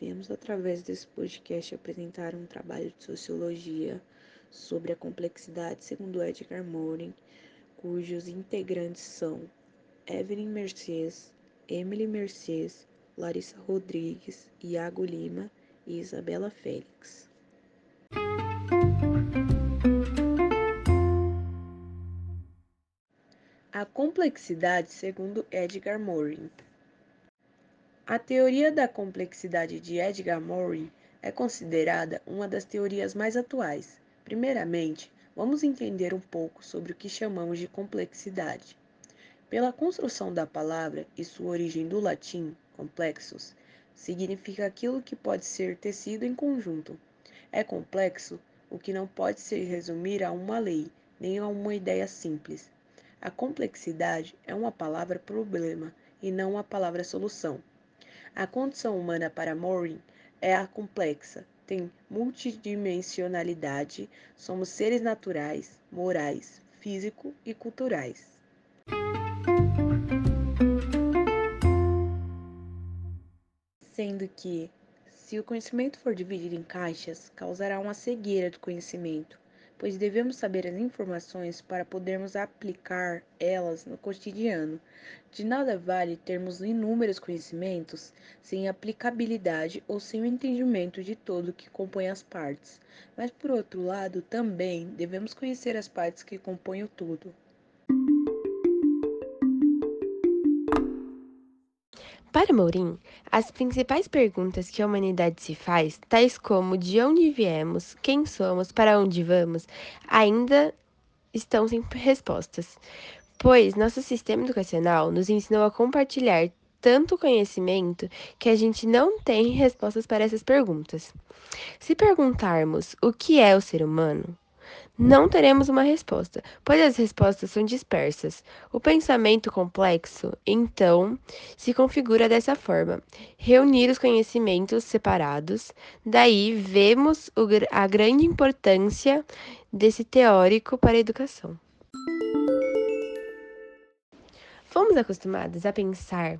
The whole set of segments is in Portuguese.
viemos através desse podcast apresentar um trabalho de sociologia sobre a complexidade segundo Edgar Morin, cujos integrantes são Evelyn Mercedes, Emily Mercedes, Larissa Rodrigues, Iago Lima e Isabela Félix. A complexidade segundo Edgar Morin. A teoria da complexidade de Edgar Morin é considerada uma das teorias mais atuais. Primeiramente, vamos entender um pouco sobre o que chamamos de complexidade. Pela construção da palavra e sua origem do latim, complexus, significa aquilo que pode ser tecido em conjunto. É complexo o que não pode se resumir a uma lei, nem a uma ideia simples. A complexidade é uma palavra problema e não uma palavra solução. A condição humana para Morin é a complexa, tem multidimensionalidade, somos seres naturais, morais, físico e culturais. Sendo que, se o conhecimento for dividido em caixas, causará uma cegueira do conhecimento, pois devemos saber as informações para podermos aplicar elas no cotidiano. De nada vale termos inúmeros conhecimentos sem aplicabilidade ou sem o entendimento de todo o que compõe as partes. Mas, por outro lado, também devemos conhecer as partes que compõem o todo. Para Mourin, as principais perguntas que a humanidade se faz, tais como de onde viemos, quem somos, para onde vamos, ainda estão sem respostas, pois nosso sistema educacional nos ensinou a compartilhar tanto conhecimento que a gente não tem respostas para essas perguntas. Se perguntarmos o que é o ser humano, não teremos uma resposta, pois as respostas são dispersas. O pensamento complexo, então, se configura dessa forma: reunir os conhecimentos separados. Daí vemos a grande importância desse teórico para a educação. Fomos acostumados a pensar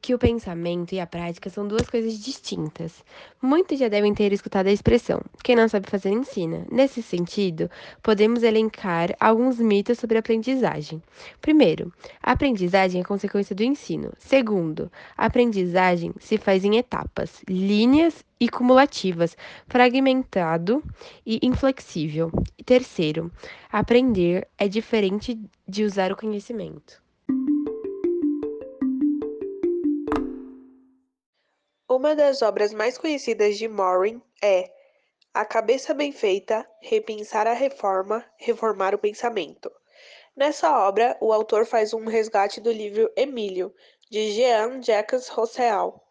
que o pensamento e a prática são duas coisas distintas. Muitos já devem ter escutado a expressão: quem não sabe fazer, ensina. Nesse sentido, podemos elencar alguns mitos sobre a aprendizagem. Primeiro, a aprendizagem é consequência do ensino. Segundo, a aprendizagem se faz em etapas, linhas e cumulativas, fragmentado e inflexível. E terceiro, aprender é diferente de usar o conhecimento. Uma das obras mais conhecidas de Morin é A Cabeça Bem Feita, Repensar a Reforma, Reformar o Pensamento. Nessa obra, o autor faz um resgate do livro Emílio, de Jean-Jacques Rousseau,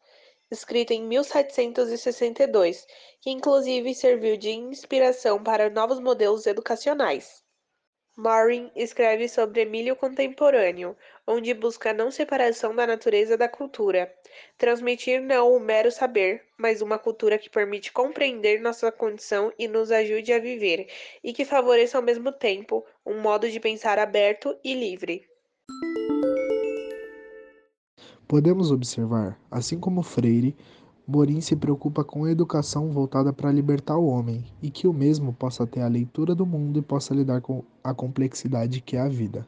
escrito em 1762, que inclusive serviu de inspiração para novos modelos educacionais. Morin escreve sobre Emílio contemporâneo, onde busca a não separação da natureza da cultura, transmitir não o mero saber, mas uma cultura que permite compreender nossa condição e nos ajude a viver, e que favoreça ao mesmo tempo um modo de pensar aberto e livre. Podemos observar, assim como Freire, Morim se preocupa com a educação voltada para libertar o homem e que o mesmo possa ter a leitura do mundo e possa lidar com a complexidade que é a vida.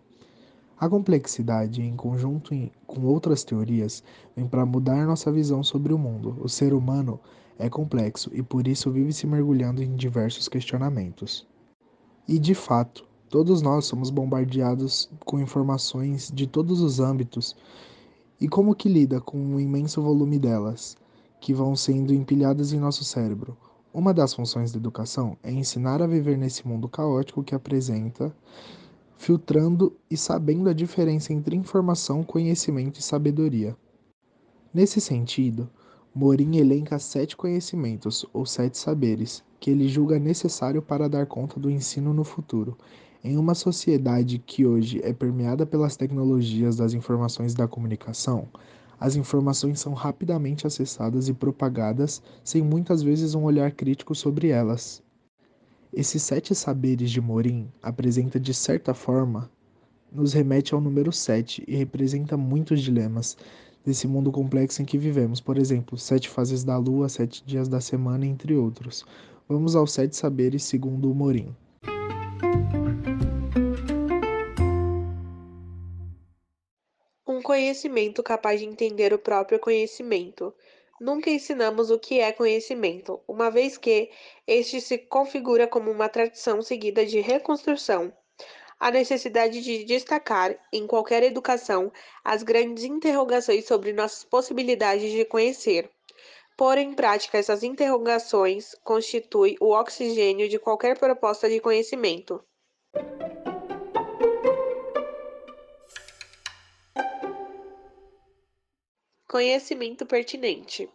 A complexidade, em conjunto com outras teorias, vem para mudar nossa visão sobre o mundo. O ser humano é complexo e por isso vive se mergulhando em diversos questionamentos. E de fato, todos nós somos bombardeados com informações de todos os âmbitos e como que lida com o imenso volume delas que vão sendo empilhadas em nosso cérebro. Uma das funções da educação é ensinar a viver nesse mundo caótico que apresenta, filtrando e sabendo a diferença entre informação, conhecimento e sabedoria. Nesse sentido, Morin elenca sete conhecimentos, ou sete saberes, que ele julga necessário para dar conta do ensino no futuro. Em uma sociedade que hoje é permeada pelas tecnologias das informações e da comunicação, as informações são rapidamente acessadas e propagadas sem muitas vezes um olhar crítico sobre elas. Esses sete saberes de Morim apresenta de certa forma nos remete ao número 7 e representa muitos dilemas. desse mundo complexo em que vivemos. Por exemplo, sete fases da lua, sete dias da semana, entre outros. Vamos aos sete saberes segundo o Morim. Conhecimento capaz de entender o próprio conhecimento. Nunca ensinamos o que é conhecimento, uma vez que este se configura como uma tradição seguida de reconstrução. A necessidade de destacar, em qualquer educação, as grandes interrogações sobre nossas possibilidades de conhecer. Pôr em prática essas interrogações constitui o oxigênio de qualquer proposta de conhecimento. Conhecimento pertinente.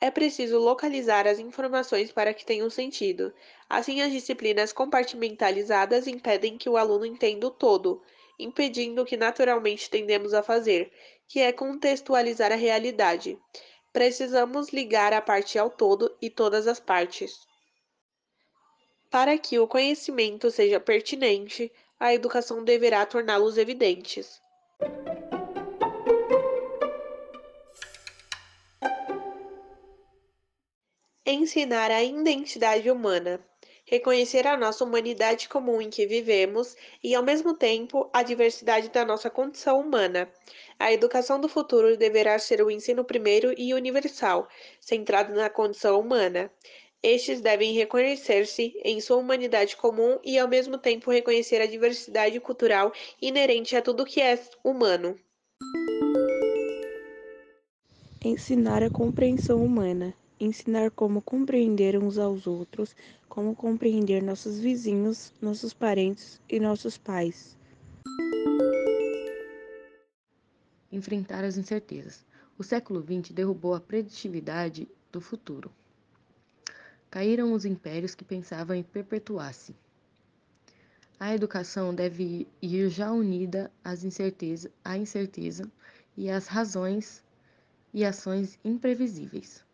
É preciso localizar as informações para que tenham sentido. Assim, as disciplinas compartimentalizadas impedem que o aluno entenda o todo, impedindo o que naturalmente tendemos a fazer, que é contextualizar a realidade. Precisamos ligar a parte ao todo e todas as partes. Para que o conhecimento seja pertinente, a educação deverá torná-los evidentes. Ensinar a identidade humana. Reconhecer a nossa humanidade comum em que vivemos e, ao mesmo tempo, a diversidade da nossa condição humana. A educação do futuro deverá ser o ensino primeiro e universal, centrado na condição humana. Estes devem reconhecer-se em sua humanidade comum e, ao mesmo tempo, reconhecer a diversidade cultural inerente a tudo que é humano. Ensinar a compreensão humana ensinar como compreender uns aos outros, como compreender nossos vizinhos, nossos parentes e nossos pais. Enfrentar as incertezas. O século XX derrubou a preditividade do futuro. Caíram os impérios que pensavam em perpetuar-se. A educação deve ir já unida às incerteza, à incerteza e às razões e ações imprevisíveis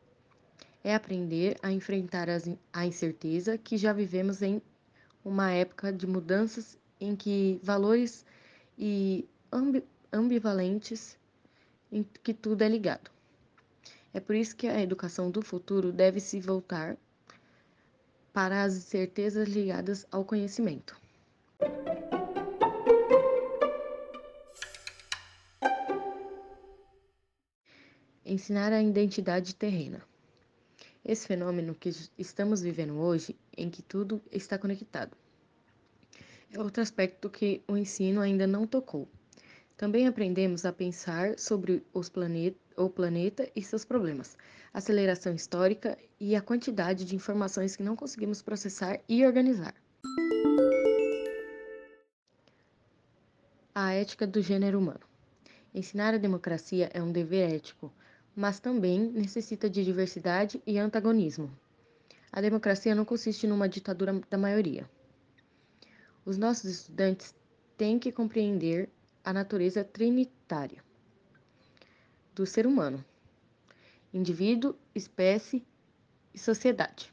é aprender a enfrentar a incerteza que já vivemos em uma época de mudanças em que valores e ambi, ambivalentes em que tudo é ligado. É por isso que a educação do futuro deve se voltar para as certezas ligadas ao conhecimento. Ensinar a identidade terrena. Esse fenômeno que estamos vivendo hoje, em que tudo está conectado, é outro aspecto que o ensino ainda não tocou. Também aprendemos a pensar sobre os planet o planeta e seus problemas, aceleração histórica e a quantidade de informações que não conseguimos processar e organizar. A ética do gênero humano. Ensinar a democracia é um dever ético, mas também necessita de diversidade e antagonismo. A democracia não consiste numa ditadura da maioria. Os nossos estudantes têm que compreender a natureza trinitária do ser humano: indivíduo, espécie e sociedade.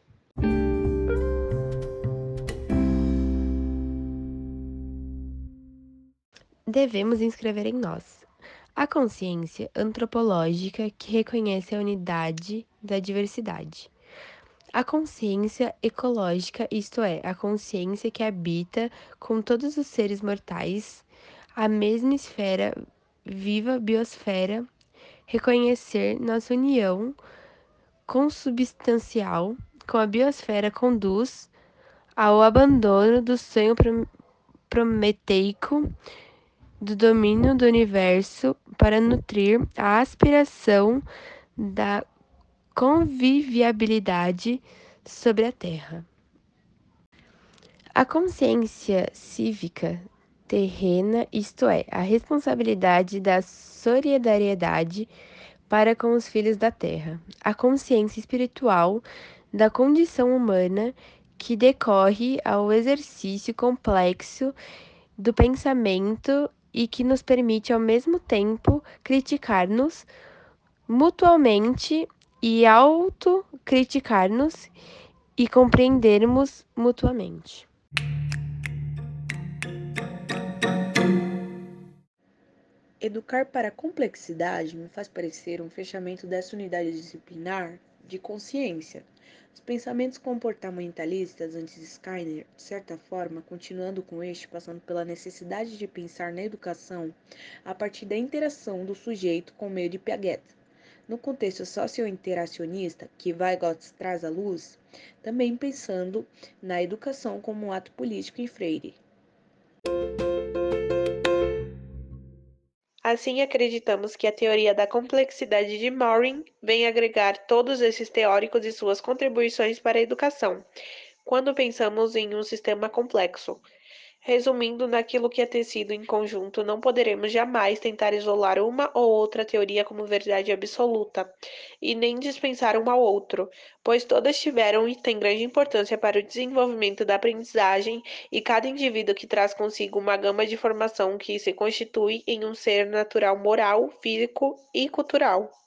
Devemos inscrever em nós a consciência antropológica que reconhece a unidade da diversidade. A consciência ecológica, isto é, a consciência que habita com todos os seres mortais a mesma esfera viva biosfera, reconhecer nossa união consubstancial com a biosfera conduz ao abandono do sonho prometeico do domínio do universo para nutrir a aspiração da convivialidade sobre a Terra. A consciência cívica terrena, isto é, a responsabilidade da solidariedade para com os filhos da Terra. A consciência espiritual da condição humana que decorre ao exercício complexo do pensamento e que nos permite ao mesmo tempo criticar-nos mutuamente e autocriticar-nos e compreendermos mutuamente. Educar para a complexidade me faz parecer um fechamento dessa unidade disciplinar de consciência. Os pensamentos comportamentalistas antes de Skinner, de certa forma, continuando com este, passando pela necessidade de pensar na educação a partir da interação do sujeito com o meio de Piaget. No contexto socio-interacionista que Weigot traz à luz, também pensando na educação como um ato político em Freire. Assim, acreditamos que a teoria da complexidade de Morin vem agregar todos esses teóricos e suas contribuições para a educação, quando pensamos em um sistema complexo. Resumindo naquilo que é tecido em conjunto, não poderemos jamais tentar isolar uma ou outra teoria como verdade absoluta, e nem dispensar um ao outro, pois todas tiveram e têm grande importância para o desenvolvimento da aprendizagem, e cada indivíduo que traz consigo uma gama de formação que se constitui em um ser natural moral, físico e cultural.